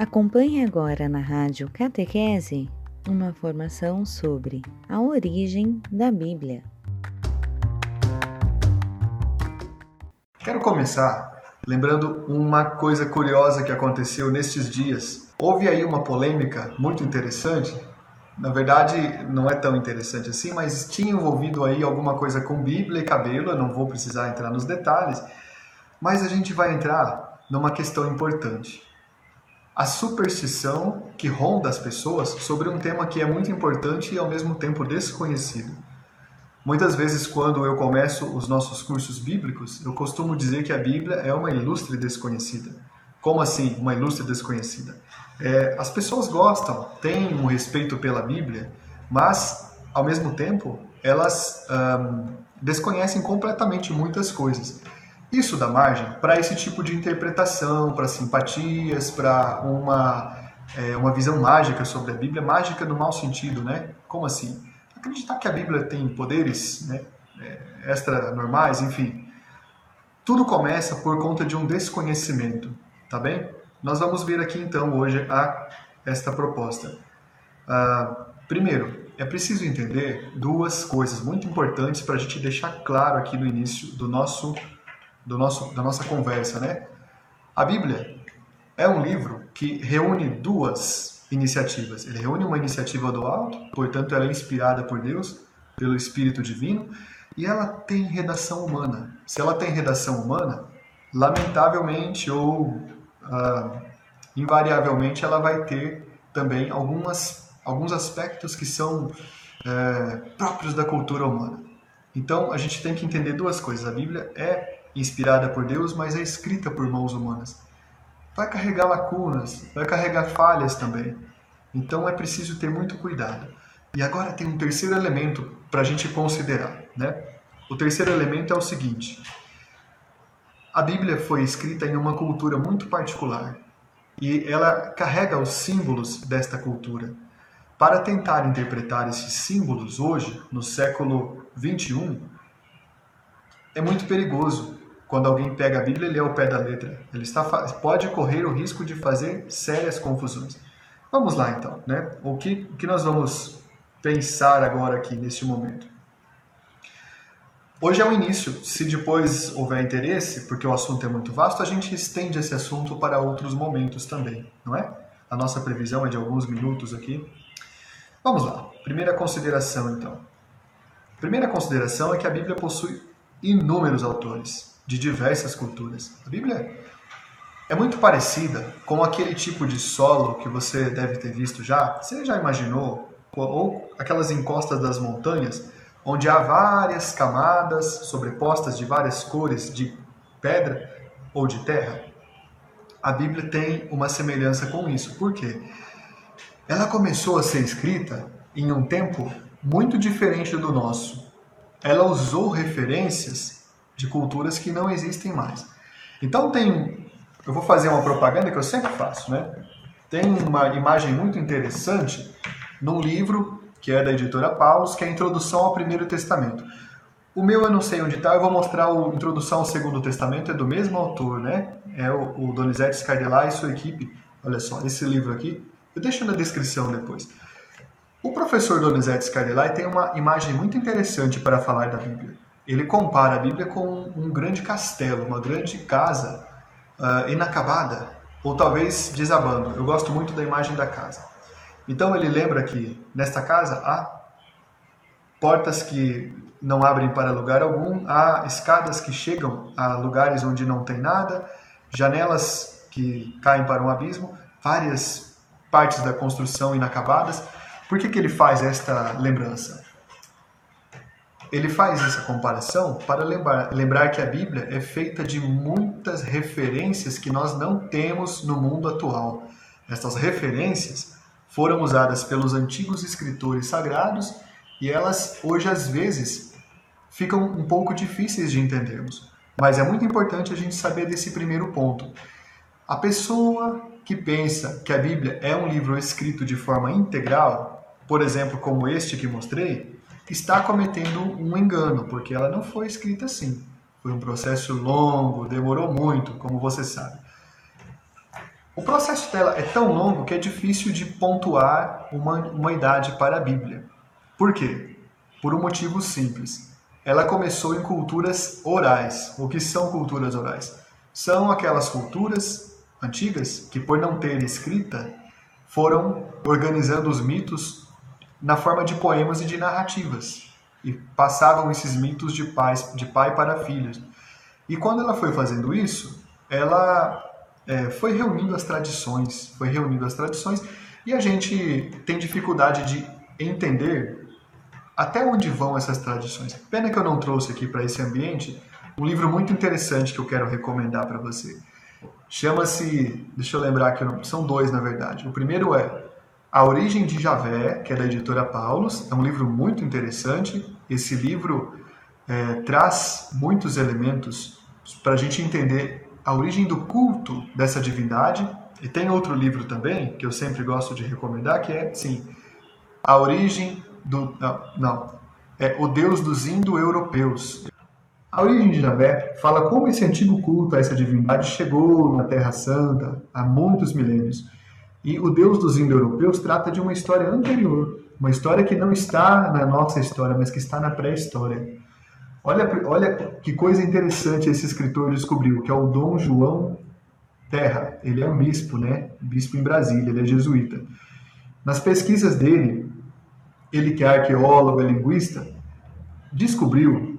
Acompanhe agora na Rádio Catequese uma formação sobre a origem da Bíblia. Quero começar lembrando uma coisa curiosa que aconteceu nestes dias. Houve aí uma polêmica muito interessante. Na verdade, não é tão interessante assim, mas tinha envolvido aí alguma coisa com Bíblia e cabelo. Eu não vou precisar entrar nos detalhes, mas a gente vai entrar numa questão importante a superstição que ronda as pessoas sobre um tema que é muito importante e ao mesmo tempo desconhecido. Muitas vezes, quando eu começo os nossos cursos bíblicos, eu costumo dizer que a Bíblia é uma ilustre desconhecida. Como assim, uma ilustre desconhecida? É, as pessoas gostam, têm um respeito pela Bíblia, mas, ao mesmo tempo, elas desconhecem completamente muitas coisas. Isso dá margem para esse tipo de interpretação, para simpatias, para uma, é, uma visão mágica sobre a Bíblia, mágica no mau sentido, né? Como assim? Acreditar que a Bíblia tem poderes né, é, extra-normais, enfim. Tudo começa por conta de um desconhecimento, tá bem? Nós vamos ver aqui então hoje a, esta proposta. Ah, primeiro, é preciso entender duas coisas muito importantes para a gente deixar claro aqui no início do nosso do nosso, da nossa conversa, né? A Bíblia é um livro que reúne duas iniciativas. Ele reúne uma iniciativa do alto, portanto ela é inspirada por Deus, pelo Espírito Divino, e ela tem redação humana. Se ela tem redação humana, lamentavelmente ou ah, invariavelmente ela vai ter também algumas, alguns aspectos que são é, próprios da cultura humana. Então a gente tem que entender duas coisas. A Bíblia é inspirada por Deus, mas é escrita por mãos humanas. Vai carregar lacunas, vai carregar falhas também. Então é preciso ter muito cuidado. E agora tem um terceiro elemento para a gente considerar. Né? O terceiro elemento é o seguinte: a Bíblia foi escrita em uma cultura muito particular e ela carrega os símbolos desta cultura. Para tentar interpretar esses símbolos hoje, no século 21, é muito perigoso, quando alguém pega a Bíblia e lê ao pé da letra. Ele está, pode correr o risco de fazer sérias confusões. Vamos lá então, né? O que, o que nós vamos pensar agora aqui neste momento? Hoje é o início. Se depois houver interesse, porque o assunto é muito vasto, a gente estende esse assunto para outros momentos também, não é? A nossa previsão é de alguns minutos aqui. Vamos lá. Primeira consideração, então. Primeira consideração é que a Bíblia possui inúmeros autores de diversas culturas. A Bíblia é muito parecida com aquele tipo de solo que você deve ter visto já. Você já imaginou? Ou aquelas encostas das montanhas, onde há várias camadas sobrepostas de várias cores de pedra ou de terra? A Bíblia tem uma semelhança com isso. Por quê? Ela começou a ser escrita em um tempo muito diferente do nosso. Ela usou referências de culturas que não existem mais. Então tem, eu vou fazer uma propaganda que eu sempre faço, né? Tem uma imagem muito interessante num livro que é da editora Paulus, que é a Introdução ao Primeiro Testamento. O meu eu não sei onde está, eu vou mostrar a Introdução ao Segundo Testamento, é do mesmo autor, né? É o, o Donizete Scardelá e sua equipe. Olha só, esse livro aqui, eu deixo na descrição depois. O professor Donizete Scardelai tem uma imagem muito interessante para falar da Bíblia ele compara a Bíblia com um grande castelo, uma grande casa uh, inacabada, ou talvez desabando. Eu gosto muito da imagem da casa. Então ele lembra que nesta casa há portas que não abrem para lugar algum, há escadas que chegam a lugares onde não tem nada, janelas que caem para um abismo, várias partes da construção inacabadas. Por que, que ele faz esta lembrança? Ele faz essa comparação para lembrar, lembrar que a Bíblia é feita de muitas referências que nós não temos no mundo atual. Estas referências foram usadas pelos antigos escritores sagrados e elas hoje às vezes ficam um pouco difíceis de entendermos. Mas é muito importante a gente saber desse primeiro ponto. A pessoa que pensa que a Bíblia é um livro escrito de forma integral, por exemplo, como este que mostrei, está cometendo um engano, porque ela não foi escrita assim. Foi um processo longo, demorou muito, como você sabe. O processo dela é tão longo que é difícil de pontuar uma, uma idade para a Bíblia. Por quê? Por um motivo simples. Ela começou em culturas orais. O que são culturas orais? São aquelas culturas antigas que, por não ter escrita, foram organizando os mitos na forma de poemas e de narrativas e passavam esses mitos de, pais, de pai para filhos. E quando ela foi fazendo isso, ela é, foi reunindo as tradições, foi reunindo as tradições e a gente tem dificuldade de entender até onde vão essas tradições. Pena que eu não trouxe aqui para esse ambiente um livro muito interessante que eu quero recomendar para você. Chama-se, deixa eu lembrar que são dois na verdade. O primeiro é A Origem de Javé, que é da editora Paulus. É um livro muito interessante. Esse livro é, traz muitos elementos para a gente entender a origem do culto dessa divindade. E tem outro livro também, que eu sempre gosto de recomendar, que é, sim, A Origem do... Não, não é O Deus dos Indo-Europeus. A origem de Javé fala como esse antigo culto a essa divindade chegou na Terra Santa há muitos milênios. E o Deus dos indo-europeus trata de uma história anterior, uma história que não está na nossa história, mas que está na pré-história. Olha, olha que coisa interessante esse escritor descobriu, que é o Dom João Terra. Ele é um bispo, né? Bispo em Brasília, ele é jesuíta. Nas pesquisas dele, ele que é arqueólogo, é linguista, descobriu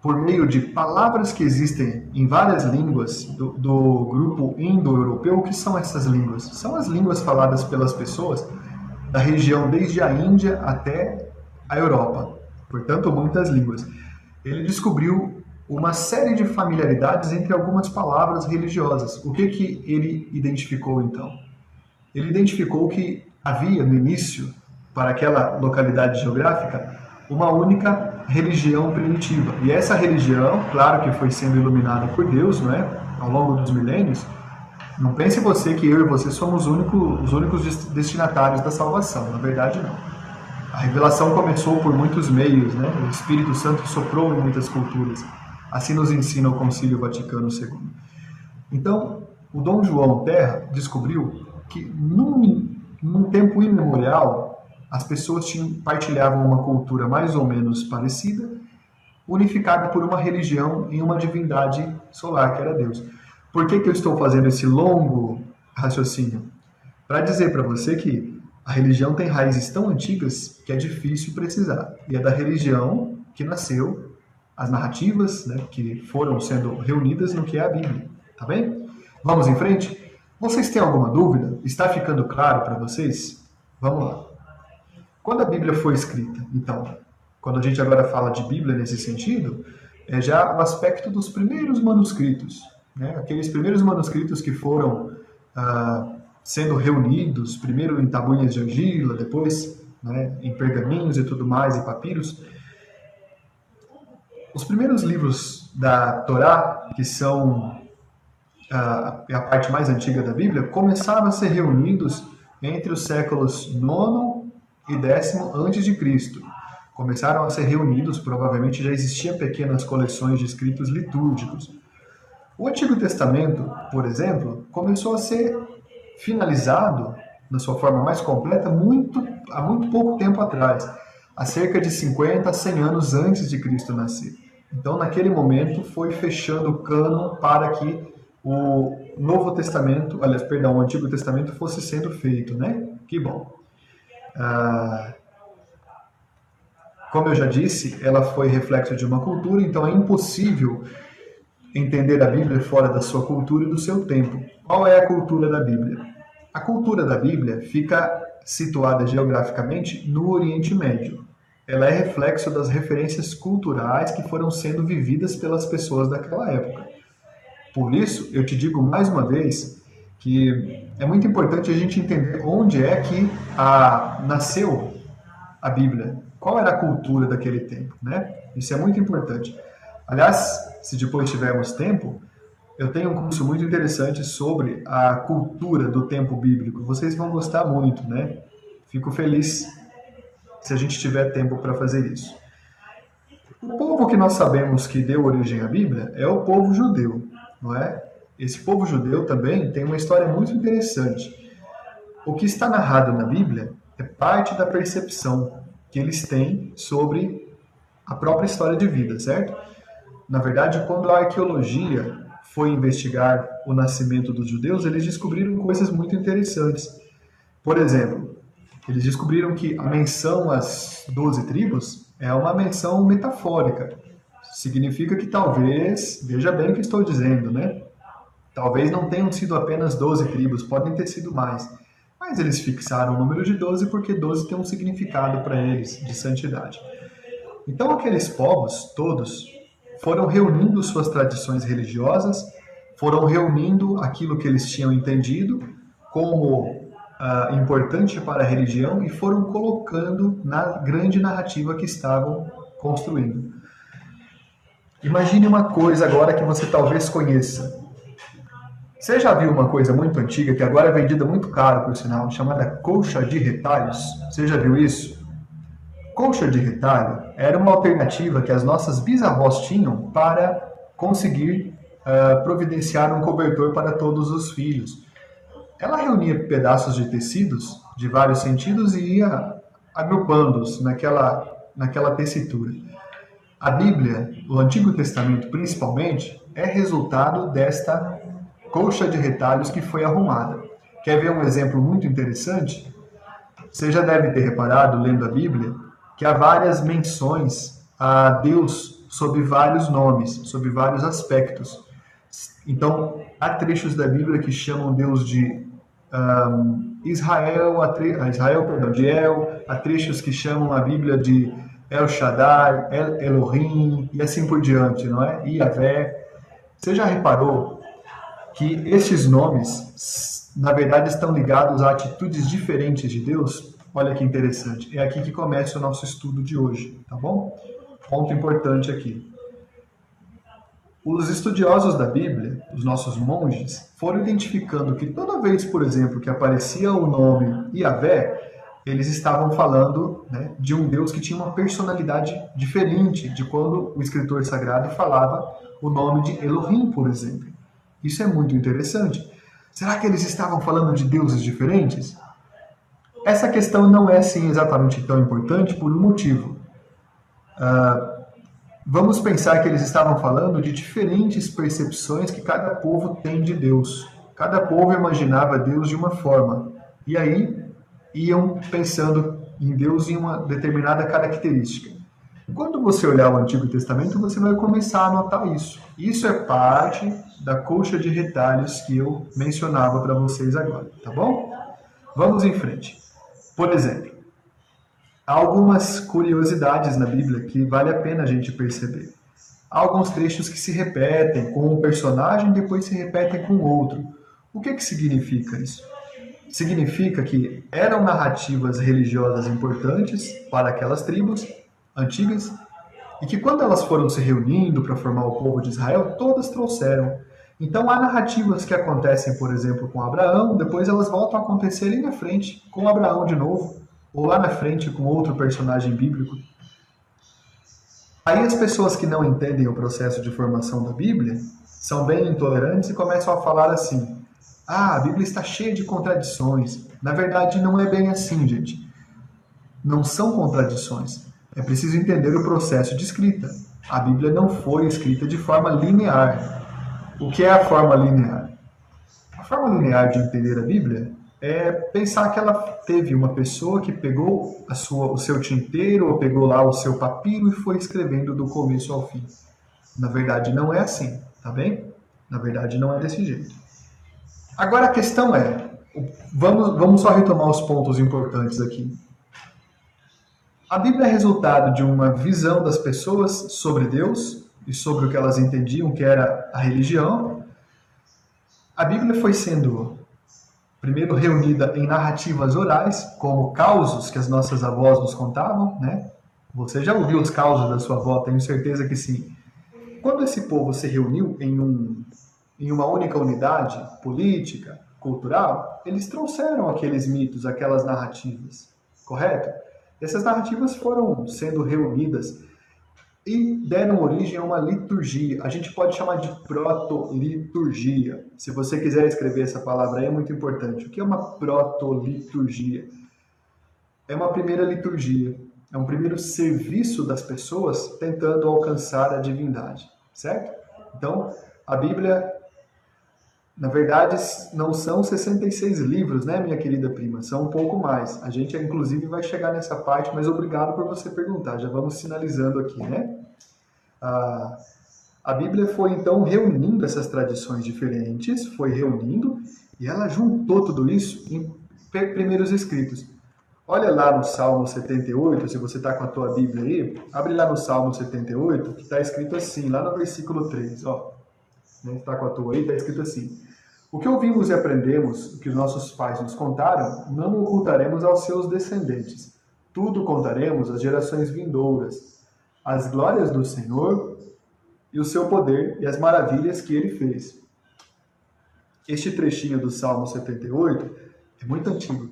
por meio de palavras que existem em várias línguas do, do grupo indo-europeu. O que são essas línguas? São as línguas faladas pelas pessoas da região desde a Índia até a Europa. Portanto, muitas línguas. Ele descobriu uma série de familiaridades entre algumas palavras religiosas. O que, que ele identificou então? Ele identificou que havia no início, para aquela localidade geográfica, uma única religião primitiva. E essa religião, claro que foi sendo iluminada por Deus, não é? Ao longo dos milênios. Não pense você que eu e você somos os únicos destinatários da salvação. Na verdade, não. A revelação começou por muitos meios, né? O Espírito Santo soprou em muitas culturas. Assim nos ensina o Concílio Vaticano II. Então, o Dom João Terra descobriu que num, num tempo imemorial as pessoas tinham, partilhavam uma cultura mais ou menos parecida, unificada por uma religião e uma divindade solar, que era Deus. Por que, que eu estou fazendo esse longo raciocínio? Para dizer para você que a religião tem raízes tão antigas que é difícil precisar. E é da religião que nasceu as narrativas né, que foram sendo reunidas no que é a Bíblia. Tá bem? Vamos em frente? Vocês têm alguma dúvida? Está ficando claro para vocês? Vamos lá. Quando a Bíblia foi escrita, então, quando a gente agora fala de Bíblia nesse sentido, é já o aspecto dos primeiros manuscritos, né? aqueles primeiros manuscritos que foram ah, sendo reunidos, primeiro em tabuinhas de argila, depois né, em pergaminhos e tudo mais, e papiros. Os primeiros livros da Torá, que são a, a parte mais antiga da Bíblia, começaram a ser reunidos entre os séculos 9 e décimo antes de Cristo. Começaram a ser reunidos, provavelmente já existiam pequenas coleções de escritos litúrgicos. O Antigo Testamento, por exemplo, começou a ser finalizado na sua forma mais completa muito há muito pouco tempo atrás, há cerca de 50 a 100 anos antes de Cristo nascer. Então, naquele momento, foi fechando o cânon para que o Novo Testamento, aliás, perdão, o Antigo Testamento fosse sendo feito, né? Que bom. Ah, como eu já disse, ela foi reflexo de uma cultura, então é impossível entender a Bíblia fora da sua cultura e do seu tempo. Qual é a cultura da Bíblia? A cultura da Bíblia fica situada geograficamente no Oriente Médio. Ela é reflexo das referências culturais que foram sendo vividas pelas pessoas daquela época. Por isso, eu te digo mais uma vez que é muito importante a gente entender onde é que a, nasceu a Bíblia, qual era a cultura daquele tempo, né? Isso é muito importante. Aliás, se depois tivermos tempo, eu tenho um curso muito interessante sobre a cultura do tempo bíblico. Vocês vão gostar muito, né? Fico feliz se a gente tiver tempo para fazer isso. O povo que nós sabemos que deu origem à Bíblia é o povo judeu, não é? Esse povo judeu também tem uma história muito interessante. O que está narrado na Bíblia é parte da percepção que eles têm sobre a própria história de vida, certo? Na verdade, quando a arqueologia foi investigar o nascimento dos judeus, eles descobriram coisas muito interessantes. Por exemplo, eles descobriram que a menção às doze tribos é uma menção metafórica. Significa que talvez, veja bem o que estou dizendo, né? Talvez não tenham sido apenas 12 tribos, podem ter sido mais. Mas eles fixaram o número de 12 porque 12 tem um significado para eles de santidade. Então aqueles povos todos foram reunindo suas tradições religiosas, foram reunindo aquilo que eles tinham entendido como uh, importante para a religião e foram colocando na grande narrativa que estavam construindo. Imagine uma coisa agora que você talvez conheça. Você já viu uma coisa muito antiga, que agora é vendida muito caro, por sinal, chamada colcha de retalhos? Você já viu isso? Colcha de retalho era uma alternativa que as nossas bisavós tinham para conseguir uh, providenciar um cobertor para todos os filhos. Ela reunia pedaços de tecidos de vários sentidos e ia agrupando-os naquela, naquela tessitura. A Bíblia, o Antigo Testamento principalmente, é resultado desta colcha de retalhos que foi arrumada. Quer ver um exemplo muito interessante? Você já deve ter reparado, lendo a Bíblia, que há várias menções a Deus sob vários nomes, sob vários aspectos. Então, há trechos da Bíblia que chamam Deus de um, Israel, a tre... Israel, perdão, de El, há trechos que chamam a Bíblia de El Shaddai, El Elohim e assim por diante, não é? Iavé. Você já reparou que estes nomes, na verdade, estão ligados a atitudes diferentes de Deus? Olha que interessante. É aqui que começa o nosso estudo de hoje, tá bom? Ponto importante aqui. Os estudiosos da Bíblia, os nossos monges, foram identificando que toda vez, por exemplo, que aparecia o nome Yahvé, eles estavam falando né, de um Deus que tinha uma personalidade diferente de quando o escritor sagrado falava o nome de Elohim, por exemplo. Isso é muito interessante. Será que eles estavam falando de deuses diferentes? Essa questão não é assim exatamente tão importante por um motivo. Uh, vamos pensar que eles estavam falando de diferentes percepções que cada povo tem de Deus. Cada povo imaginava Deus de uma forma. E aí iam pensando em Deus em uma determinada característica. Quando você olhar o Antigo Testamento, você vai começar a notar isso. Isso é parte da colcha de retalhos que eu mencionava para vocês agora, tá bom? Vamos em frente. Por exemplo, há algumas curiosidades na Bíblia que vale a pena a gente perceber. Há alguns trechos que se repetem com um personagem e depois se repetem com outro. O que, que significa isso? Significa que eram narrativas religiosas importantes para aquelas tribos antigas e que quando elas foram se reunindo para formar o povo de Israel, todas trouxeram. Então há narrativas que acontecem, por exemplo, com Abraão, depois elas voltam a acontecer ali na frente com Abraão de novo, ou lá na frente com outro personagem bíblico. Aí as pessoas que não entendem o processo de formação da Bíblia são bem intolerantes e começam a falar assim: "Ah, a Bíblia está cheia de contradições". Na verdade, não é bem assim, gente. Não são contradições. É preciso entender o processo de escrita. A Bíblia não foi escrita de forma linear. O que é a forma linear? A forma linear de entender a Bíblia é pensar que ela teve uma pessoa que pegou a sua, o seu tinteiro ou pegou lá o seu papiro e foi escrevendo do começo ao fim. Na verdade, não é assim, tá bem? Na verdade, não é desse jeito. Agora a questão é, vamos, vamos só retomar os pontos importantes aqui. A Bíblia é resultado de uma visão das pessoas sobre Deus e sobre o que elas entendiam que era a religião. A Bíblia foi sendo primeiro reunida em narrativas orais, como causos que as nossas avós nos contavam, né? Você já ouviu os causos da sua avó? Tenho certeza que sim. Quando esse povo se reuniu em, um, em uma única unidade política, cultural, eles trouxeram aqueles mitos, aquelas narrativas, correto? Essas narrativas foram sendo reunidas. e deram origem a uma liturgia. A gente pode chamar de proto-liturgia. Se você quiser escrever essa palavra aí, é muito importante. O que é uma proto-liturgia? É uma primeira liturgia, é um primeiro serviço das pessoas tentando alcançar a divindade, certo? Então, a Bíblia, na verdade, não são 66 livros, né, minha querida prima? São um pouco mais. A gente, inclusive, vai chegar nessa parte, mas obrigado por você perguntar. Já vamos sinalizando aqui, né? A, Bíblia foi, então, reunindo essas tradições diferentes, foi reunindo, e ela juntou tudo isso em primeiros escritos. Olha lá no Salmo 78, se você está com a tua Bíblia aí, abre lá no Salmo 78, que está escrito assim, lá no versículo 3, ó. Está né, com a tua aí, está escrito assim. O que ouvimos e aprendemos, o que os nossos pais nos contaram, não ocultaremos aos seus descendentes. Tudo contaremos às gerações vindouras, as glórias do Senhor e o seu poder e as maravilhas que ele fez. Este trechinho do Salmo 78 é muito antigo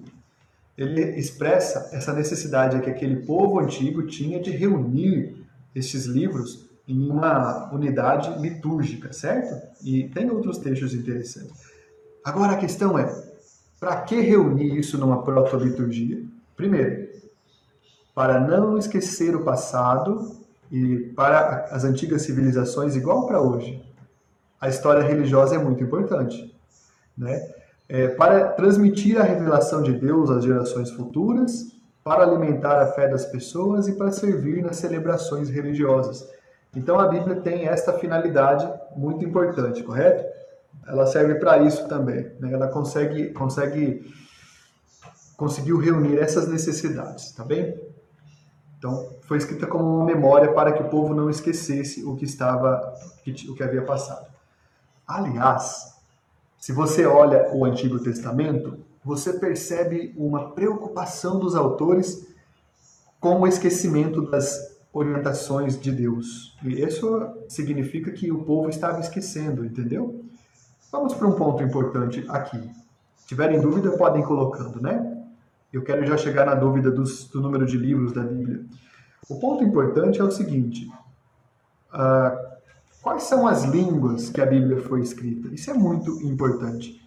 ele expressa essa necessidade que aquele povo antigo tinha de reunir esses livros em uma unidade litúrgica, certo? E tem outros textos interessantes. Agora a questão é, para que reunir isso numa proto-liturgia? Primeiro, para não esquecer o passado e para as antigas civilizações igual para hoje. A história religiosa é muito importante, né? é, para transmitir a revelação de Deus às gerações futuras, para alimentar a fé das pessoas e para servir nas celebrações religiosas. Então a Bíblia tem esta finalidade muito importante, correto? Ela serve para isso também. Né? Ela consegue, consegue conseguiu reunir essas necessidades, tá bem? Então foi escrita como uma memória para que o povo não esquecesse o que estava, o que havia passado. Aliás, se você olha o Antigo Testamento, você percebe uma preocupação dos autores com o esquecimento das orientações de Deus. E isso significa que o povo estava esquecendo, entendeu? Vamos para um ponto importante aqui. Se tiverem dúvida, podem ir colocando, né? Eu quero já chegar na dúvida dos, do número de livros da Bíblia. O ponto importante é o seguinte: uh, Quais são as línguas que a Bíblia foi escrita? Isso é muito importante.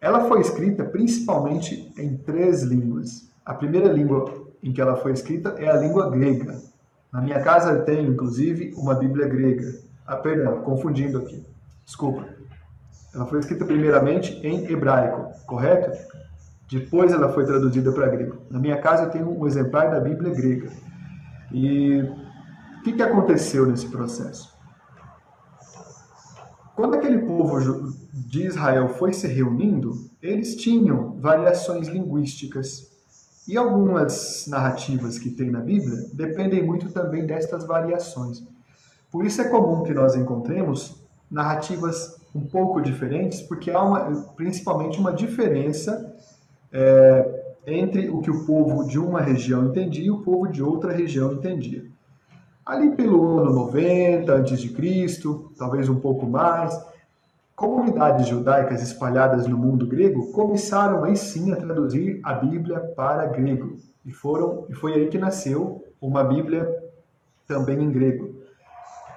Ela foi escrita principalmente em três línguas. A primeira língua em que ela foi escrita é a língua grega. Na minha casa eu tenho, inclusive, uma Bíblia grega. Ah, perdão, confundindo aqui. Desculpa. Ela foi escrita primeiramente em hebraico, correto? Depois ela foi traduzida para grego. Na minha casa eu tenho um exemplar da Bíblia grega. E o que, que aconteceu nesse processo? Quando aquele povo de Israel foi se reunindo, eles tinham variações linguísticas. E algumas narrativas que tem na Bíblia dependem muito também destas variações. Por isso é comum que nós encontremos narrativas um pouco diferentes, porque há uma, principalmente uma diferença é, entre o que o povo de uma região entendia e o povo de outra região entendia. Ali pelo ano 90 a.C., talvez um pouco mais, comunidades judaicas espalhadas no mundo grego começaram aí sim a traduzir a Bíblia para grego. E, foram, e foi aí que nasceu uma Bíblia também em grego,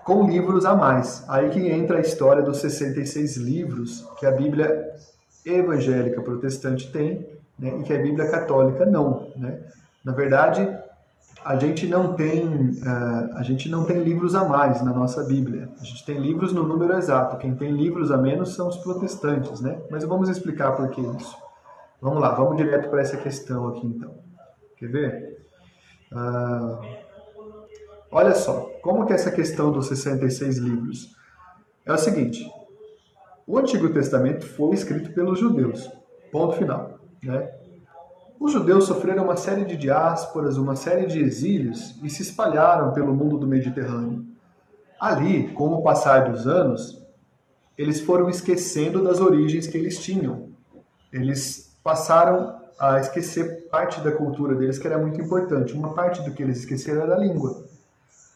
com livros a mais. Aí que entra a história dos 66 livros que a Bíblia evangélica protestante tem né, e que a Bíblia católica não. Né? Na verdade, a gente não tem uh, a gente não tem livros a mais na nossa Bíblia. A gente tem livros no número exato. Quem tem livros a menos são os protestantes, né? Mas vamos explicar por que isso. Vamos lá, vamos direto para essa questão aqui então. Quer ver? Uh, olha só, como que é essa questão dos 66 livros? É o seguinte: o Antigo Testamento foi escrito pelos judeus. Ponto final, né? Os judeus sofreram uma série de diásporas, uma série de exílios e se espalharam pelo mundo do Mediterrâneo. Ali, com o passar dos anos, eles foram esquecendo das origens que eles tinham. Eles passaram a esquecer parte da cultura deles que era muito importante. Uma parte do que eles esqueceram era a língua.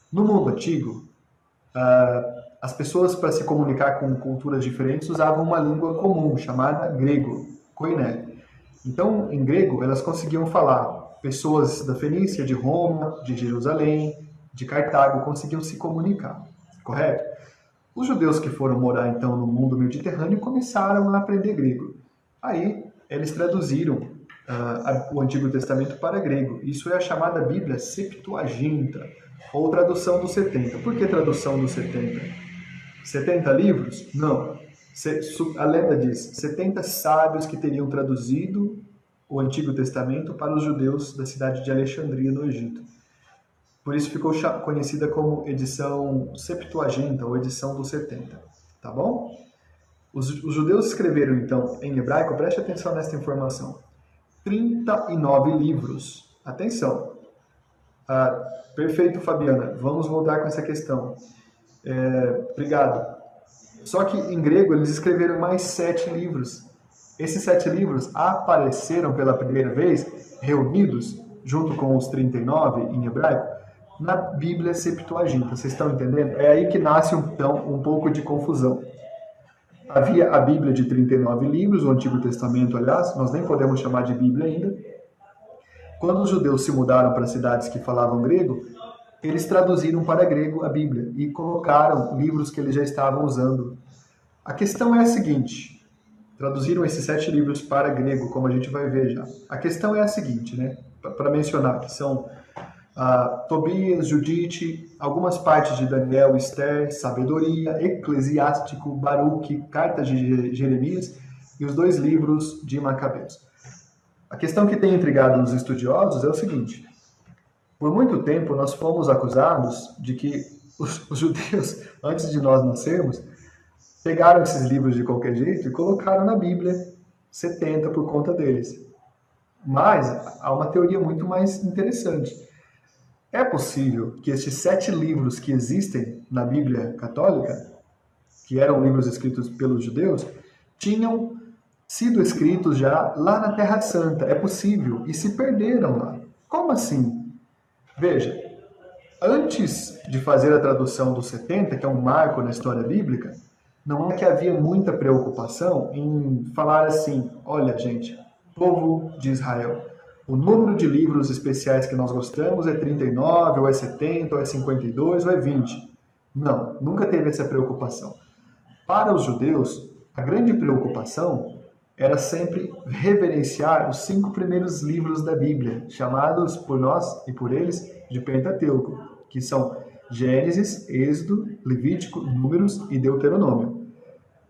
No mundo antigo, as pessoas, para se comunicar com culturas diferentes, usavam uma língua comum, chamada grego, koiné. Então, em grego, elas conseguiam falar pessoas da Fenícia, de Roma, de Jerusalém, de Cartago conseguiam se comunicar, correto? Os judeus que foram morar então no mundo mediterrâneo começaram a aprender grego. Aí eles traduziram uh, o Antigo Testamento para grego. Isso é a chamada Bíblia Septuaginta, ou tradução dos 70. Por que tradução dos 70? 70 livros? Não. A lenda diz 70 sábios que teriam traduzido o Antigo Testamento para os judeus da cidade de Alexandria, no Egito. Por isso ficou conhecida como edição Septuaginta, ou edição dos 70. Tá bom? Os, os judeus escreveram, então, em hebraico, preste atenção nesta informação, 39 livros. Atenção! Ah, perfeito, Fabiana. Vamos voltar com essa questão. É, obrigado. Só que em grego eles escreveram mais sete livros. Esses sete livros apareceram pela primeira vez reunidos, junto com os 39 em hebraico, na Bíblia Septuaginta. Vocês estão entendendo? É aí que nasce então um pouco de confusão. Havia a Bíblia de 39 livros, o Antigo Testamento, aliás, nós nem podemos chamar de Bíblia ainda. Quando os judeus se mudaram para cidades que falavam grego, eles traduziram para grego a Bíblia e colocaram livros que eles já estavam usando. A questão é a seguinte: traduziram esses sete livros para grego, como a gente vai ver já. A questão é a seguinte, né? Para mencionar que são ah, Tobias, Judite, algumas partes de Daniel, Esther, Sabedoria, Eclesiástico, Baruque, Cartas de Jeremias e os dois livros de Macabeus. A questão que tem intrigado os estudiosos é o seguinte: por muito tempo nós fomos acusados de que os, os judeus, antes de nós nascermos, pegaram esses livros de qualquer jeito e colocaram na Bíblia 70 por conta deles. Mas há uma teoria muito mais interessante. É possível que estes sete livros que existem na Bíblia católica, que eram livros escritos pelos judeus, tinham sido escritos já lá na Terra Santa. É possível. E se perderam lá. Como assim? Veja, antes de fazer a tradução dos 70, que é um marco na história bíblica, não é que havia muita preocupação em falar assim: olha, gente, povo de Israel, o número de livros especiais que nós gostamos é 39, ou é 70, ou é 52, ou é 20. Não, nunca teve essa preocupação. Para os judeus, a grande preocupação era sempre reverenciar os cinco primeiros livros da Bíblia, chamados por nós e por eles de Pentateuco, que são Gênesis, Êxodo, Levítico, Números e Deuteronômio.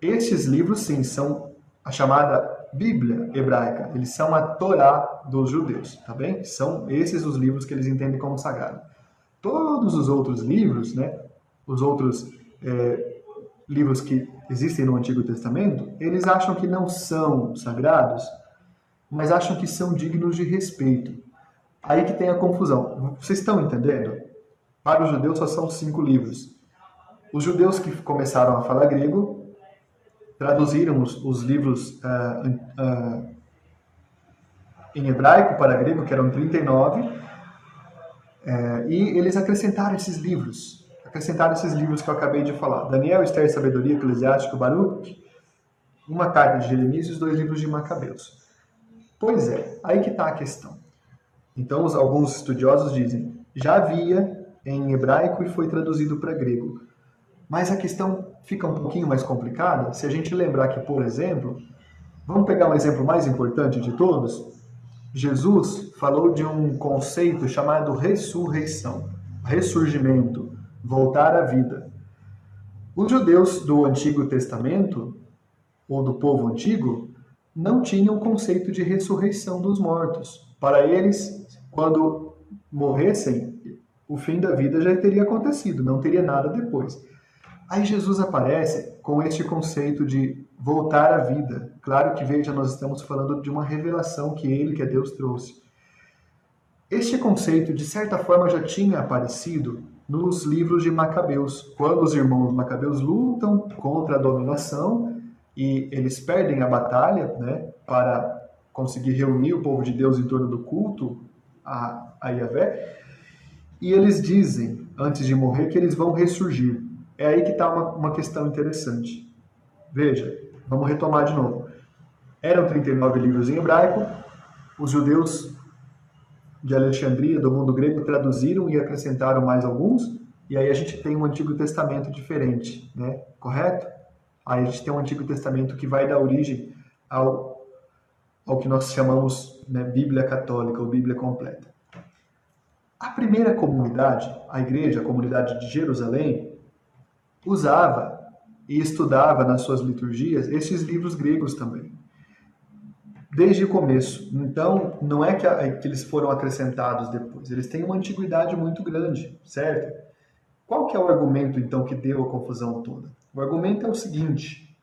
Estes livros, sim, são a chamada Bíblia hebraica. Eles são a Torá dos judeus, tá bem? São esses os livros que eles entendem como sagrado. Todos os outros livros, né? Os outros é, livros que existem no Antigo Testamento, eles acham que não são sagrados, mas acham que são dignos de respeito. Aí que tem a confusão. Vocês estão entendendo? Para os judeus só são cinco livros. Os judeus que começaram a falar grego traduziram os, os livros uh, uh, em hebraico para grego, que eram 39, uh, e eles acrescentaram esses livros acrescentar esses livros que eu acabei de falar: Daniel, Esther, Sabedoria, Eclesiástico, Baruch, uma carta de Jeremias e os dois livros de Macabeus. Pois é, aí que está a questão. Então, alguns estudiosos dizem: já havia em hebraico e foi traduzido para grego. Mas a questão fica um pouquinho mais complicada se a gente lembrar que, por exemplo, vamos pegar um exemplo mais importante de todos. Jesus falou de um conceito chamado ressurreição, ressurgimento voltar à vida. Os judeus do Antigo Testamento, ou do povo antigo, não tinham o conceito de ressurreição dos mortos. Para eles, quando morressem, o fim da vida já teria acontecido, não teria nada depois. Aí Jesus aparece com este conceito de voltar à vida. Claro que, veja, nós estamos falando de uma revelação que ele, que é Deus, trouxe. Este conceito, de certa forma, já tinha aparecido nos livros de Macabeus, quando os irmãos Macabeus lutam contra a dominação e eles perdem a batalha né, para conseguir reunir o povo de Deus em torno do culto a, a Yahvé, e eles dizem, antes de morrer, que eles vão ressurgir. É aí que está uma, uma questão interessante. Veja, vamos retomar de novo. Eram 39 livros em hebraico, os judeus de Alexandria, do mundo grego, traduziram e acrescentaram mais alguns, e aí a gente tem um Antigo Testamento diferente, né? Correto? Aí a gente tem um Antigo Testamento que vai dar origem ao, ao que nós chamamos né, Bíblia Católica ou Bíblia completa. A primeira comunidade, a igreja, a comunidade de Jerusalém, usava e estudava nas suas liturgias esses livros gregos também desde o começo. Então, não é que, a, que, eles foram acrescentados depois, eles têm uma antiguidade muito grande, certo? Qual que é o argumento, então, que deu a confusão toda? O argumento é o seguinte,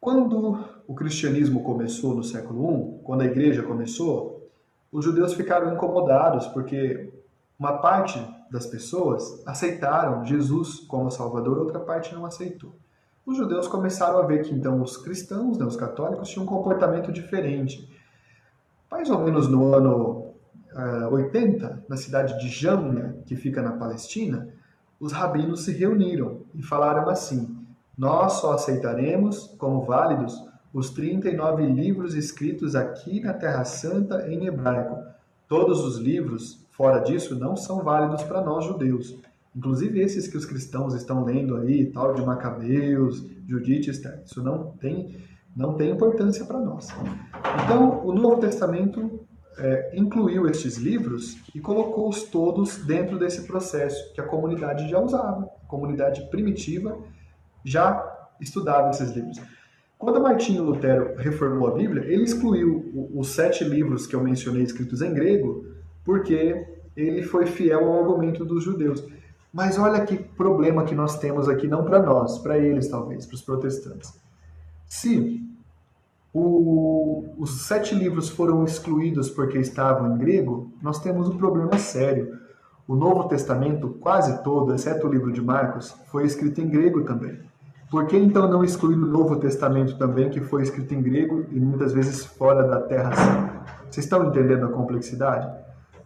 quando o cristianismo começou no século I, quando a igreja começou, os judeus ficaram incomodados porque uma parte das pessoas aceitaram Jesus como Salvador, outra parte não aceitou os judeus começaram a ver que então os cristãos, né, os católicos, tinham um comportamento diferente. Mais ou menos no ano uh, eh, 80, na cidade de Jamnia, que fica na Palestina, os rabinos se reuniram e falaram assim: Nós só aceitaremos como válidos os 39 livros escritos aqui na Terra Santa em hebraico. Todos os livros fora disso não são válidos para nós judeus. Inclusive esses que os cristãos estão lendo aí, tal de Macabeus, Judite, isso não tem, não tem importância para nós. Então, o Novo Testamento é, incluiu estes livros e colocou-os todos dentro desse processo que a comunidade já usava. A comunidade primitiva já estudava esses livros. Quando Martinho Lutero reformou a Bíblia, ele excluiu os sete livros que eu mencionei escritos em grego, porque ele foi fiel ao argumento dos judeus. Mas olha que problema que nós temos aqui, não para nós, para eles talvez, para os protestantes. Se o, os sete livros foram excluídos porque estavam em grego, nós temos um problema sério. O Novo Testamento, quase todo, exceto o livro de Marcos, foi escrito em grego também. Por que então não excluir o Novo Testamento também, que foi escrito em grego e muitas vezes fora da Terra Santa? Vocês estão entendendo a complexidade?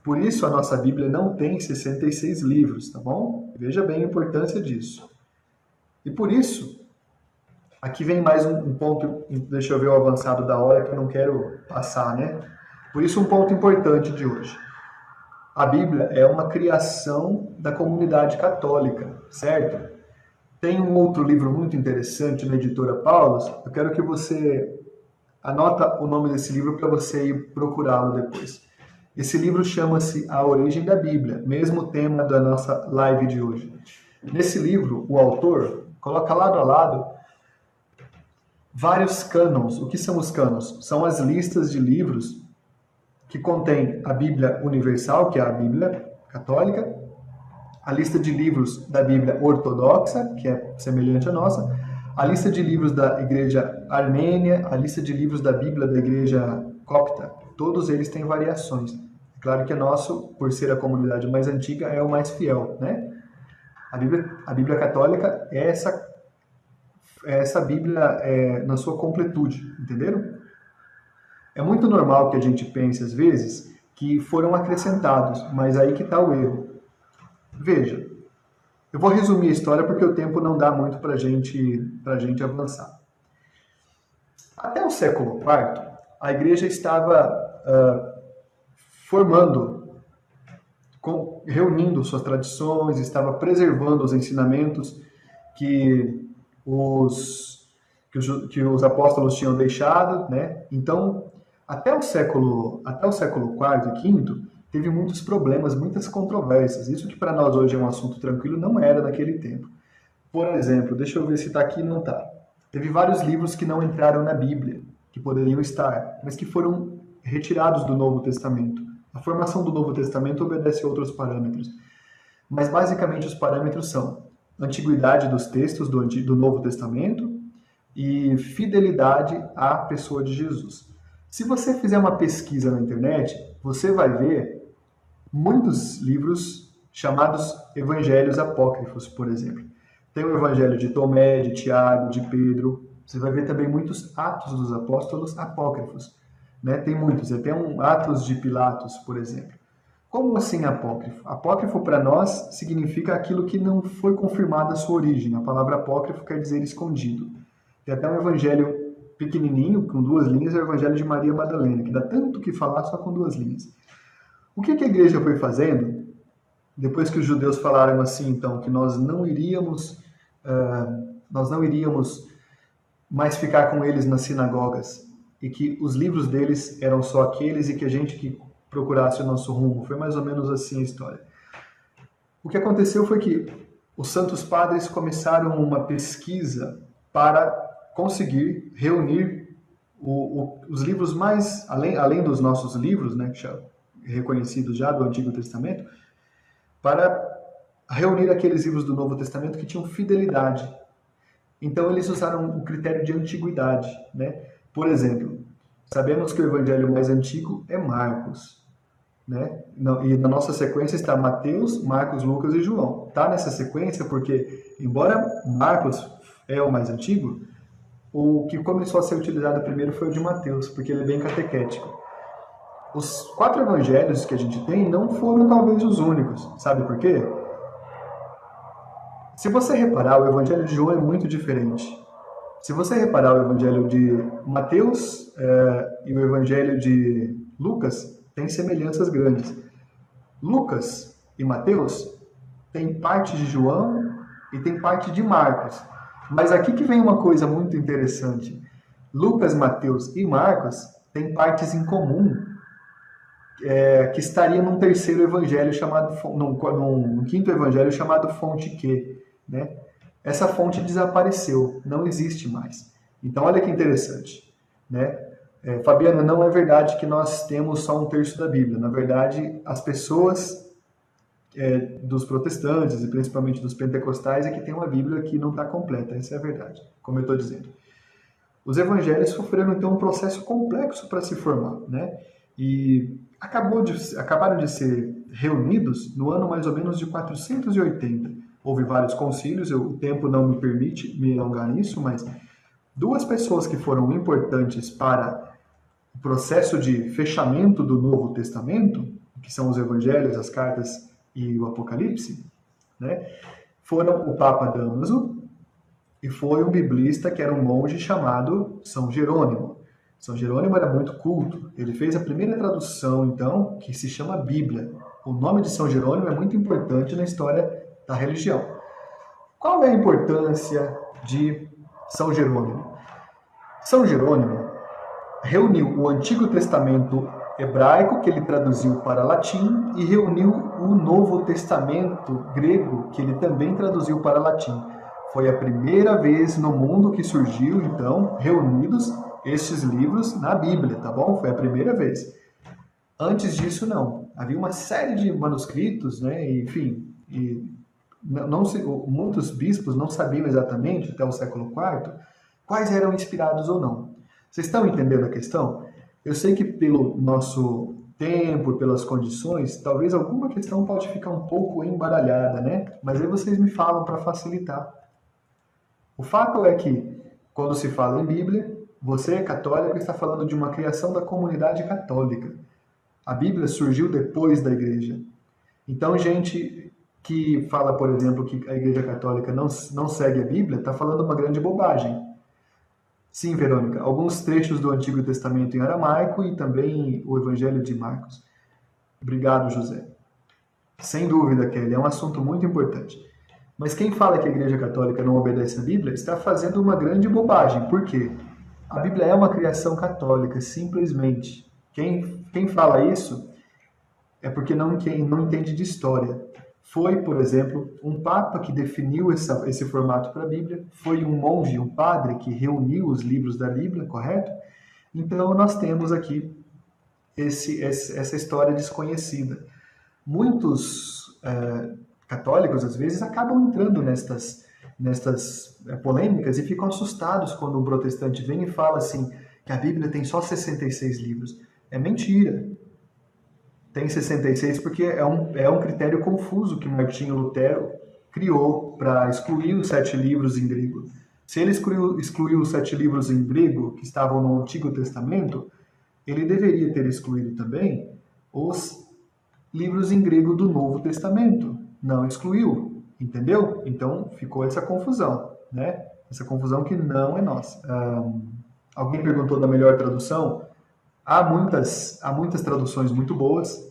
Por isso a nossa Bíblia não tem 66 livros, tá bom? Veja bem a importância disso. E por isso, aqui vem mais um, ponto, deixa eu ver o avançado da hora que eu não quero passar, né? Por isso um ponto importante de hoje. A Bíblia é uma criação da comunidade católica, certo? Tem um outro livro muito interessante na editora Paulus. Eu quero que você anota o nome desse livro para você ir procurá-lo depois. Esse livro chama-se A Origem da Bíblia, mesmo tema da nossa live de hoje. Nesse livro, o autor coloca lado a lado vários cânons. O que são os cânons? São as listas de livros que contém a Bíblia Universal, que é a Bíblia Católica, a lista de livros da Bíblia Ortodoxa, que é semelhante à nossa, a lista de livros da Igreja Armênia, a lista de livros da Bíblia da Igreja Copta, todos eles têm variações. É claro que o nosso, por ser a comunidade mais antiga, é o mais fiel, né? A Bíblia, a Bíblia Católica é essa, é essa Bíblia é, na sua completude, entenderam? É muito normal que a gente pense, às vezes, que foram acrescentados, mas aí que está o erro. Veja, eu vou resumir a história porque o tempo não dá muito para gente, a gente avançar. Até o século IV, a igreja estava uh, formando, com, reunindo suas tradições, estava preservando os ensinamentos que os, que os, que os apóstolos tinham deixado, né? Então, até o século até o século IV e V teve muitos problemas, muitas controvérsias. Isso que para nós hoje é um assunto tranquilo não era naquele tempo. Por exemplo, deixa eu ver se está aqui, não está. Teve vários livros que não entraram na Bíblia, que poderiam estar, mas que foram retirados do Novo Testamento. A formação do Novo Testamento obedece a outros parâmetros. Mas basicamente os parâmetros são antiguidade dos textos do, do Novo Testamento e fidelidade à pessoa de Jesus. Se você fizer uma pesquisa na internet, você vai ver muitos livros chamados evangelhos apócrifos, por exemplo. Tem o evangelho de Tomé, de Tiago, de Pedro. Você vai ver também muitos atos dos apóstolos apócrifos. Né? Tem muitos, até um Atos de Pilatos, por exemplo. Como assim apócrifo? Apócrifo para nós significa aquilo que não foi confirmada a sua origem. A palavra apócrifo quer dizer escondido. Tem até um evangelho pequenininho, com duas linhas, é o Evangelho de Maria Madalena, que dá tanto que falar só com duas linhas. O que, que a igreja foi fazendo? Depois que os judeus falaram assim, então, que nós não iríamos, uh, nós não iríamos mais ficar com eles nas sinagogas e que os livros deles eram só aqueles e que a gente que procurasse o nosso rumo. Foi mais ou menos assim a história. O que aconteceu foi que os santos padres começaram uma pesquisa para conseguir reunir o, o, os livros mais, além, além dos nossos livros, né, já, reconhecidos já do Antigo Testamento, para reunir aqueles livros do Novo Testamento que tinham fidelidade. Então eles usaram o critério de antiguidade, né? Por exemplo, sabemos que o evangelho mais antigo é Marcos, né? E na nossa sequência está Mateus, Marcos, Lucas e João. Está nessa sequência porque, embora Marcos é o mais antigo, o que começou a ser utilizado primeiro foi o de Mateus, porque ele é bem catequético. Os quatro evangelhos que a gente tem não foram talvez os únicos. Sabe por quê? Se você reparar, o evangelho de João é muito diferente. Se você reparar o evangelho de Mateus é, e o evangelho de Lucas, tem semelhanças grandes. Lucas e Mateus têm parte de João e tem parte de Marcos. Mas aqui que vem uma coisa muito interessante. Lucas, Mateus e Marcos têm partes em comum é, que estaria num terceiro evangelho chamado, num, num, quinto evangelho chamado Fonte Q, né? Essa fonte desapareceu, não existe mais. Então olha que interessante, né? É, Fabiana, não é verdade que nós temos só um terço da Bíblia. Na verdade, as pessoas é, dos protestantes e principalmente dos pentecostais é que tem uma Bíblia que não está completa. Essa é a verdade, como eu estou dizendo. Os evangelhos sofreram então um processo complexo para se formar, né? E acabou de, acabaram de ser reunidos no ano mais ou menos de 480. Houve vários concílios, eu, o tempo não me permite me alongar nisso, mas duas pessoas que foram importantes para o processo de fechamento do Novo Testamento, que são os evangelhos, as cartas e o Apocalipse, né, foram o Papa Damaso e foi um biblista que era um monge chamado São Jerônimo. São Jerônimo era muito culto. Ele fez a primeira tradução, então, que se chama Bíblia. O nome de São Jerônimo é muito importante na história da religião. Qual é a importância de São Jerônimo? São Jerônimo reuniu o Antigo Testamento hebraico, que ele traduziu para latim, e reuniu o Novo Testamento grego, que ele também traduziu para latim. Foi a primeira vez no mundo que surgiu, então, reunidos estes livros na Bíblia, tá bom? Foi a primeira vez. Antes disso, não. Havia uma série de manuscritos, né? Enfim, e não, não muitos bispos não sabiam exatamente, até o século IV, quais eram inspirados ou não. Vocês estão entendendo a questão? Eu sei que pelo nosso tempo, pelas condições, talvez alguma questão pode ficar um pouco embaralhada, né? Mas aí vocês me falam para facilitar. O fato é que, quando se fala em Bíblia, você católico está falando de uma criação da comunidade católica. A Bíblia surgiu depois da igreja. Então, gente que fala, por exemplo, que a igreja católica não, não segue a Bíblia, está falando uma grande bobagem. Sim, Verônica, alguns trechos do Antigo Testamento em aramaico e também o Evangelho de Marcos. Obrigado, José. Sem dúvida, Kelly, é um assunto muito importante. Mas quem fala que a Igreja Católica não obedece à Bíblia está fazendo uma grande bobagem. Por quê? A Bíblia é uma criação católica, simplesmente. Quem, quem fala isso é porque não, quem não entende de história. Foi, por exemplo, um papa que definiu essa, esse formato para a Bíblia, foi um monge, um padre que reuniu os livros da Bíblia, correto? Então nós temos aqui esse, essa história desconhecida. Muitos é, católicos, às vezes, acabam entrando nestas nestas eh, polêmicas e ficam assustados quando um protestante vem e fala assim que a Bíblia tem só 66 livros. É mentira. Tem 66 porque é um, é um critério confuso que Martinho Lutero criou para excluir os sete livros em grego. Se ele excluiu, excluiu os sete livros em grego que estavam no Antigo Testamento, ele deveria ter excluído também os livros em grego do Novo Testamento. Não excluiu. Entendeu? Então ficou essa confusão, né? Essa confusão que não é nossa. Um, Alguém perguntou da melhor tradução? Há muitas, há muitas traduções muito boas.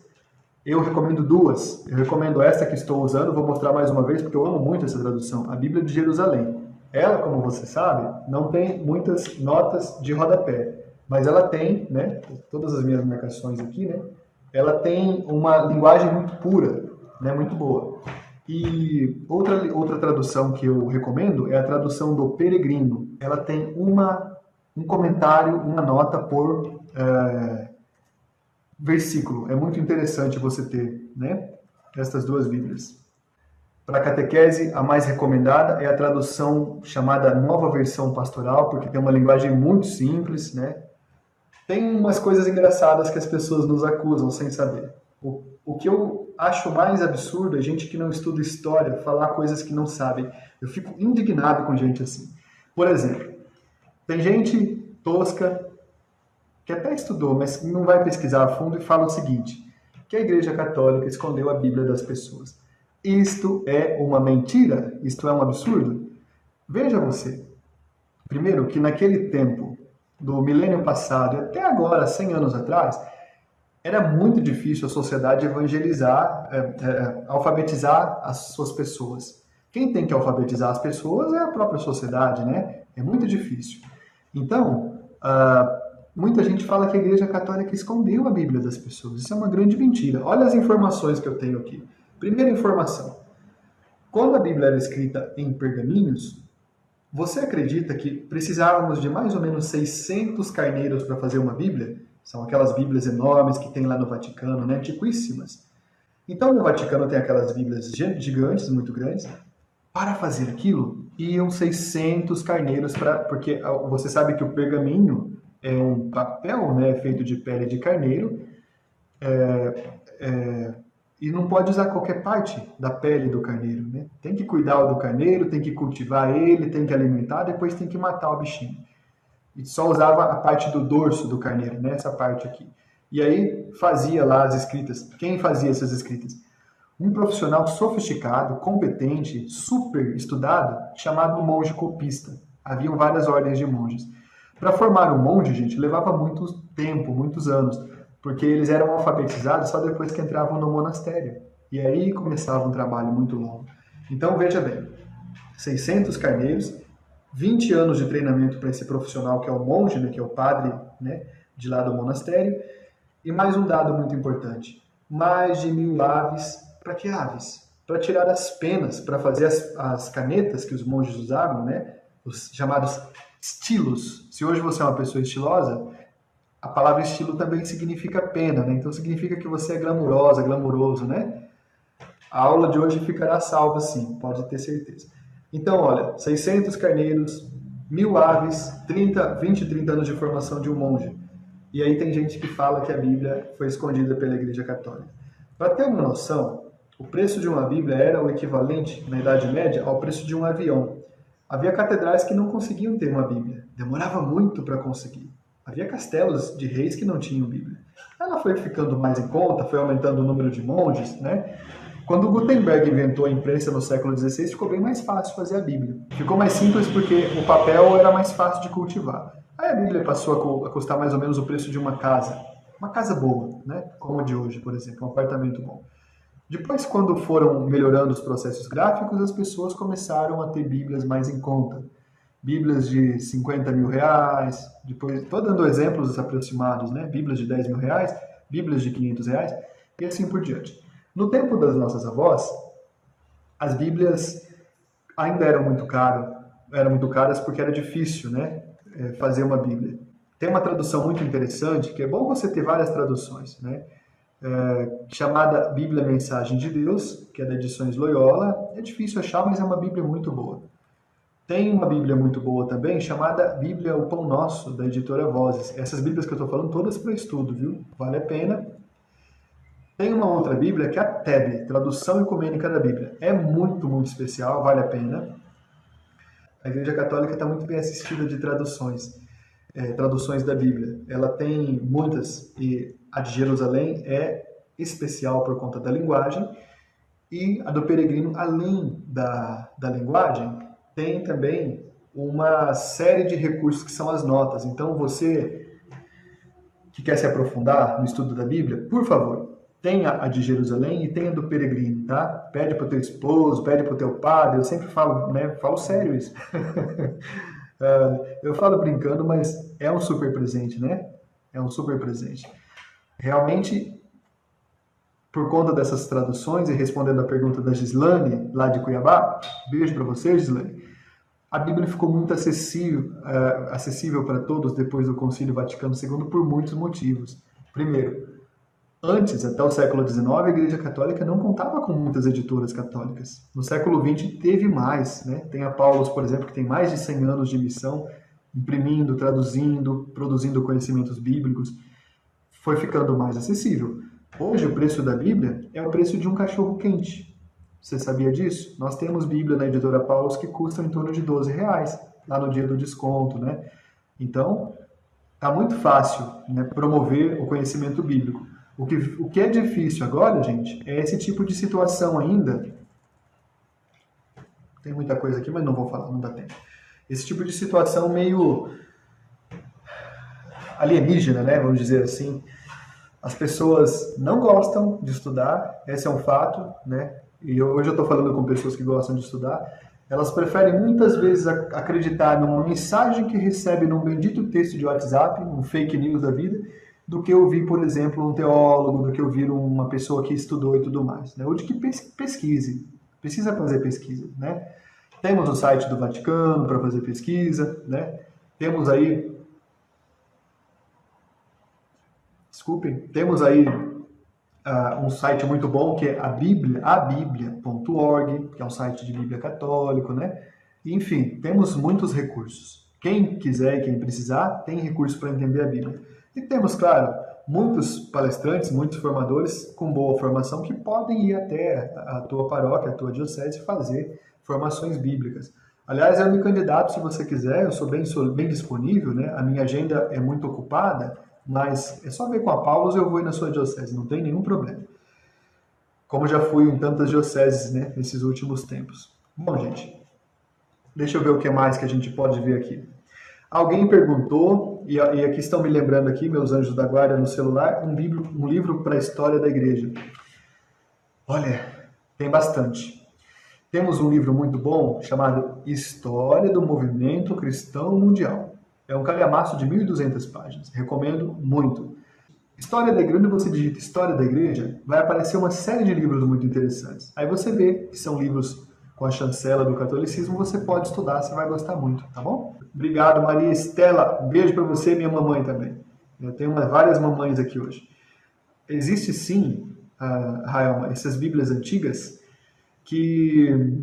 Eu recomendo duas. Eu recomendo esta que estou usando, vou mostrar mais uma vez porque eu amo muito essa tradução, a Bíblia de Jerusalém. Ela, como você sabe, não tem muitas notas de rodapé, mas ela tem, né, todas as minhas marcações aqui, né, ela tem uma linguagem muito pura, né, muito boa. E outra, outra tradução que eu recomendo é a tradução do Peregrino. Ela tem uma, um comentário, uma nota por é, versículo. É muito interessante você ter né, estas duas Bíblias. Para a catequese, a mais recomendada é a tradução chamada Nova Versão Pastoral, porque tem uma linguagem muito simples, né? Tem umas coisas engraçadas que as pessoas nos acusam sem saber. O, o que eu acho mais absurdo é gente que não estuda história falar coisas que não sabem. Eu fico indignado com gente assim. Por exemplo, tem gente tosca que até estudou, mas não vai pesquisar a fundo e fala o seguinte: que a Igreja Católica escondeu a Bíblia das pessoas. Isto é uma mentira? Isto é um absurdo? Veja você. Primeiro, que naquele tempo, do milênio passado até agora, 100 anos atrás, era muito difícil a sociedade evangelizar, é, é, alfabetizar as suas pessoas. Quem tem que alfabetizar as pessoas é a própria sociedade, né? É muito difícil. Então, uh, muita gente fala que a Igreja Católica escondeu a Bíblia das pessoas. Isso é uma grande mentira. Olha as informações que eu tenho aqui. Primeira informação: quando a Bíblia era escrita em pergaminhos, você acredita que precisávamos de mais ou menos 600 carneiros para fazer uma Bíblia? São aquelas Bíblias enormes que tem lá no Vaticano, né? antiquíssimas. Então, no Vaticano tem aquelas Bíblias gigantes, muito grandes. Para fazer aquilo, iam 600 carneiros, para porque ah, você sabe que o pergaminho é um papel né, feito de pele de carneiro, é, é, e não pode usar qualquer parte da pele do carneiro. Né? Tem que cuidar do carneiro, tem que cultivar ele, tem que alimentar, depois tem que matar o bichinho. E só usava a parte do dorso do carneiro, né? essa parte aqui. E aí fazia lá as escritas. Quem fazia essas escritas? Um profissional sofisticado, competente, super estudado, chamado monge copista. Haviam várias ordens de monges. Para formar um monge, gente, levava muito tempo, muitos anos porque eles eram alfabetizados só depois que entravam no monastério. E aí começava um trabalho muito longo. Então veja bem, 600 carneiros, 20 anos de treinamento para esse profissional que é o monge, né, que é o padre né, de lá do monastério, e mais um dado muito importante, mais de mil aves. Para que aves? Para tirar as penas, para fazer as, as canetas que os monges usavam, né, os chamados estilos. Se hoje você é uma pessoa estilosa, a palavra estilo também significa pena, né? Então significa que você é glamurosa, glamuroso, né? A aula de hoje ficará salva sim, pode ter certeza. Então, olha, 600 carneiros, mil aves, 30, 20, 30 anos de formação de um monge. E aí tem gente que fala que a Bíblia foi escondida pela Igreja Católica. Para ter uma noção, o preço de uma Bíblia era o equivalente, na Idade Média, ao preço de um avião. Havia catedrais que não conseguiam ter uma Bíblia. Demorava muito para conseguir. Havia castelos de reis que não tinham Bíblia. Ela foi ficando mais em conta, foi aumentando o número de monges, né? Quando Gutenberg inventou a imprensa no século XVI, ficou bem mais fácil fazer a Bíblia. Ficou mais simples porque o papel era mais fácil de cultivar. Aí a Bíblia passou a custar mais ou menos o preço de uma casa. Uma casa boa, né? Como a de hoje, por exemplo, um apartamento bom. Depois, quando foram melhorando os processos gráficos, as pessoas começaram a ter Bíblias mais em conta. Bíblias de 50 mil reais, depois, estou dando exemplos aproximados, né? Bíblias de 10 mil reais, Bíblias de 500 reais, e assim por diante. No tempo das nossas avós, as Bíblias ainda eram muito caras, eram muito caras porque era difícil, né? É, fazer uma Bíblia. Tem uma tradução muito interessante, que é bom você ter várias traduções, né? É, chamada Bíblia Mensagem de Deus, que é da Edições Loyola. É difícil achar, mas é uma Bíblia muito boa. Tem uma Bíblia muito boa também, chamada Bíblia O Pão Nosso, da editora Vozes. Essas Bíblias que eu estou falando, todas para estudo, viu? Vale a pena. Tem uma outra Bíblia que é a TEB, Tradução Ecumênica da Bíblia. É muito, muito especial, vale a pena. A Igreja Católica está muito bem assistida de traduções, é, traduções da Bíblia. Ela tem muitas, e a de Jerusalém é especial por conta da linguagem, e a do Peregrino, além da, da linguagem, tem também uma série de recursos que são as notas. Então, você que quer se aprofundar no estudo da Bíblia, por favor, tenha a de Jerusalém e tenha do peregrino, tá? Pede para o teu esposo, pede para o teu padre, eu sempre falo, né? Falo sério isso. uh, eu falo brincando, mas é um super presente, né? É um super presente. Realmente, por conta dessas traduções e respondendo a pergunta da Gislane, lá de Cuiabá, beijo para você, Gislane a Bíblia ficou muito acessível, uh, acessível para todos depois do Concílio Vaticano II por muitos motivos. Primeiro, antes, até o século XIX, a Igreja Católica não contava com muitas editoras católicas. No século XX teve mais. Né? Tem a Paulus, por exemplo, que tem mais de 100 anos de missão, imprimindo, traduzindo, produzindo conhecimentos bíblicos. Foi ficando mais acessível. Hoje, o preço da Bíblia é o preço de um cachorro quente. Você sabia disso? Nós temos Bíblia na editora Paulus que custam em torno de 12 reais, lá no dia do desconto, né? Então, tá muito fácil né, promover o conhecimento bíblico. O que, o que é difícil agora, gente, é esse tipo de situação ainda. Tem muita coisa aqui, mas não vou falar, não dá tempo. Esse tipo de situação meio alienígena, né? Vamos dizer assim. As pessoas não gostam de estudar, esse é um fato, né? e hoje eu estou falando com pessoas que gostam de estudar, elas preferem muitas vezes acreditar numa mensagem que recebe num bendito texto de WhatsApp, um fake news da vida, do que ouvir, por exemplo, um teólogo, do que ouvir uma pessoa que estudou e tudo mais. Né? Ou de que pesquise, precisa fazer pesquisa. Né? Temos o site do Vaticano para fazer pesquisa, né? temos aí. Desculpem, temos aí uh, um site muito bom que é a Bíblia, abiblia.org, que é um site de Bíblia católico, né? Enfim, temos muitos recursos. Quem quiser e quem precisar, tem recurso para entender a Bíblia. E temos, claro, muitos palestrantes, muitos formadores com boa formação que podem ir até a tua paróquia, a tua diocese fazer formações bíblicas. Aliás, eu me candidato se você quiser, eu sou bem, sou bem disponível, né? A minha agenda é muito ocupada, mas é só ver com a Paulus eu vou ir na sua diocese, não tem nenhum problema. Como já fui em tantas dioceses, né, nesses últimos tempos. Bom, gente, deixa eu ver o que mais que a gente pode ver aqui. Alguém perguntou, e aqui estão me lembrando aqui, meus anjos da guarda no celular, um livro, um livro para a história da igreja. Olha, tem bastante. Temos um livro muito bom chamado História do Movimento Cristão Mundial. É um calhamaço de 1.200 páginas. Recomendo muito. História da Igreja, você digita História da Igreja, vai aparecer uma série de livros muito interessantes. Aí você vê que são livros com a chancela do catolicismo, você pode estudar, você vai gostar muito, tá bom? Obrigado, Maria Estela. Beijo para você e minha mamãe também. Eu tenho várias mamães aqui hoje. Existe sim, uh, Raelma, essas Bíblias antigas que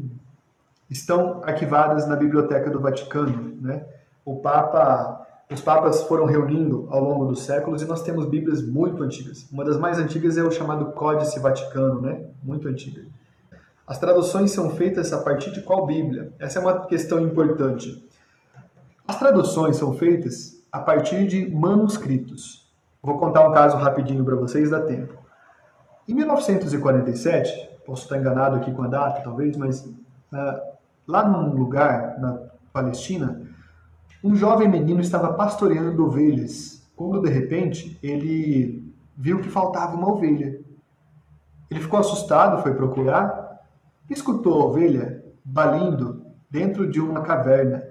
estão arquivadas na Biblioteca do Vaticano, né? O Papa, os papas foram reunindo ao longo dos séculos e nós temos Bíblias muito antigas. Uma das mais antigas é o chamado Códice Vaticano, né? Muito antiga. As traduções são feitas a partir de qual Bíblia? Essa é uma questão importante. As traduções são feitas a partir de manuscritos. Vou contar um caso rapidinho para vocês, dá tempo. Em 1947, posso estar enganado aqui com a data, talvez, mas uh, lá num lugar na Palestina, um jovem menino estava pastoreando ovelhas, quando de repente ele viu que faltava uma ovelha. Ele ficou assustado, foi procurar, escutou a ovelha balindo dentro de uma caverna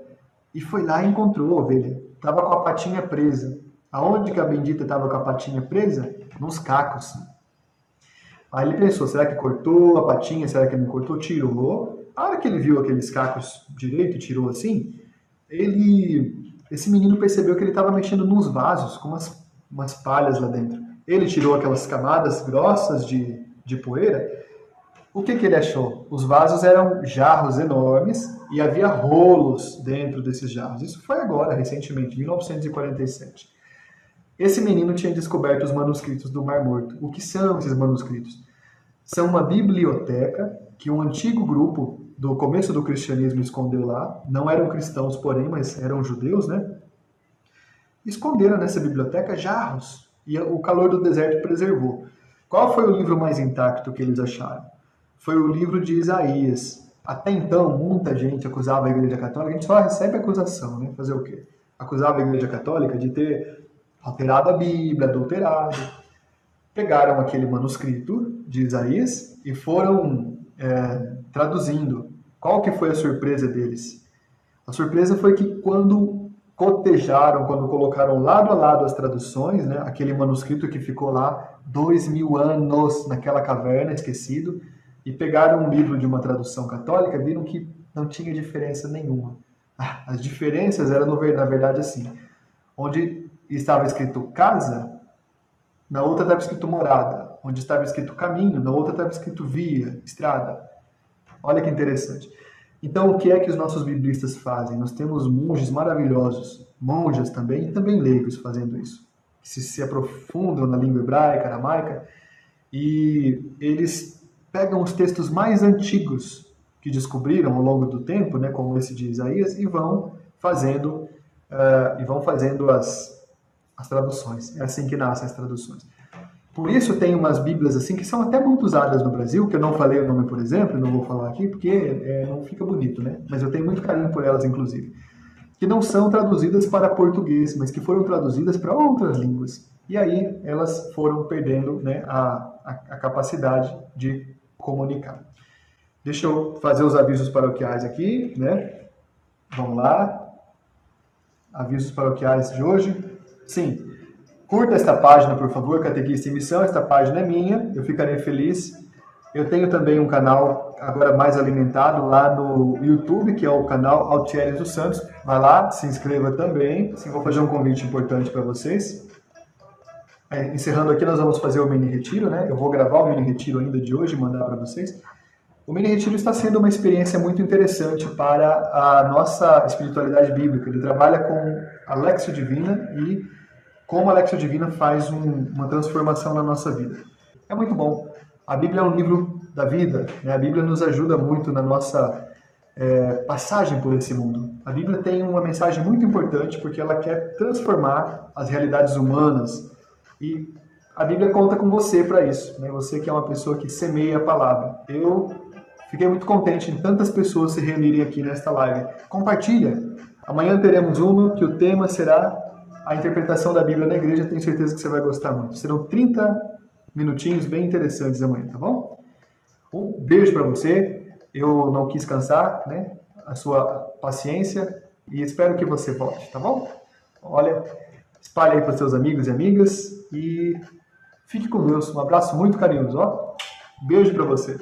e foi lá e encontrou a ovelha. Estava com a patinha presa. Aonde que a bendita estava com a patinha presa? Nos cacos. Aí ele pensou, será que cortou a patinha? Será que não cortou? Tirou. A hora que ele viu aqueles cacos direito, tirou assim, ele, esse menino percebeu que ele estava mexendo nos vasos com umas, umas palhas lá dentro. Ele tirou aquelas camadas grossas de, de poeira. O que, que ele achou? Os vasos eram jarros enormes e havia rolos dentro desses jarros. Isso foi agora, recentemente, 1947. Esse menino tinha descoberto os manuscritos do Mar Morto. O que são esses manuscritos? São uma biblioteca que um antigo grupo do começo do cristianismo escondeu lá. Não eram cristãos, porém, mas eram judeus, né? Esconderam nessa biblioteca jarros e o calor do deserto preservou. Qual foi o livro mais intacto que eles acharam? Foi o livro de Isaías. Até então, muita gente acusava a Igreja Católica, a gente só recebe acusação, né? Fazer o quê? Acusava a Igreja Católica de ter alterado a Bíblia, adulterado. Pegaram aquele manuscrito de Isaías e foram é, traduzindo. Qual que foi a surpresa deles? A surpresa foi que quando cotejaram, quando colocaram lado a lado as traduções, né, aquele manuscrito que ficou lá dois mil anos naquela caverna, esquecido, e pegaram um livro de uma tradução católica, viram que não tinha diferença nenhuma. As diferenças eram, na verdade, assim: onde estava escrito casa, na outra estava escrito morada. Onde estava escrito caminho, na outra estava escrito via, estrada. Olha que interessante. Então, o que é que os nossos biblistas fazem? Nós temos monges maravilhosos, monjas também, e também leigos fazendo isso, que se, se aprofundam na língua hebraica, aramaica, e eles pegam os textos mais antigos que descobriram ao longo do tempo, né, como esse de Isaías, e vão fazendo uh, e vão fazendo as, as traduções. É assim que nascem as traduções. Por isso tem umas Bíblias assim que são até muito usadas no Brasil, que eu não falei o nome, por exemplo, não vou falar aqui porque é, não fica bonito, né? Mas eu tenho muito carinho por elas, inclusive. Que não são traduzidas para português, mas que foram traduzidas para outras línguas. E aí elas foram perdendo né, a, a, a capacidade de comunicar. Deixa eu fazer os avisos paroquiais aqui, né? Vamos lá. Avisos paroquiais de hoje. Sim, Curta esta página, por favor, Catequista em Missão. Esta página é minha, eu ficarei feliz. Eu tenho também um canal agora mais alimentado lá no YouTube, que é o canal Altieres dos Santos. Vai lá, se inscreva também. Vou fazer um convite importante para vocês. É, encerrando aqui, nós vamos fazer o mini retiro, né? Eu vou gravar o mini retiro ainda de hoje e mandar para vocês. O mini retiro está sendo uma experiência muito interessante para a nossa espiritualidade bíblica. Ele trabalha com a Lexio Divina e como a Lexio Divina faz um, uma transformação na nossa vida. É muito bom. A Bíblia é um livro da vida. Né? A Bíblia nos ajuda muito na nossa é, passagem por esse mundo. A Bíblia tem uma mensagem muito importante porque ela quer transformar as realidades humanas e a Bíblia conta com você para isso. Né? Você que é uma pessoa que semeia a palavra. Eu fiquei muito contente em tantas pessoas se reunirem aqui nesta live. Compartilha. Amanhã teremos uma que o tema será a interpretação da Bíblia na igreja, tenho certeza que você vai gostar muito. Serão 30 minutinhos bem interessantes amanhã, tá bom? Um beijo para você. Eu não quis cansar, né? A sua paciência e espero que você volte, tá bom? Olha, espalhe aí para seus amigos e amigas e fique com Deus. Um abraço muito carinhoso, ó. Beijo para você.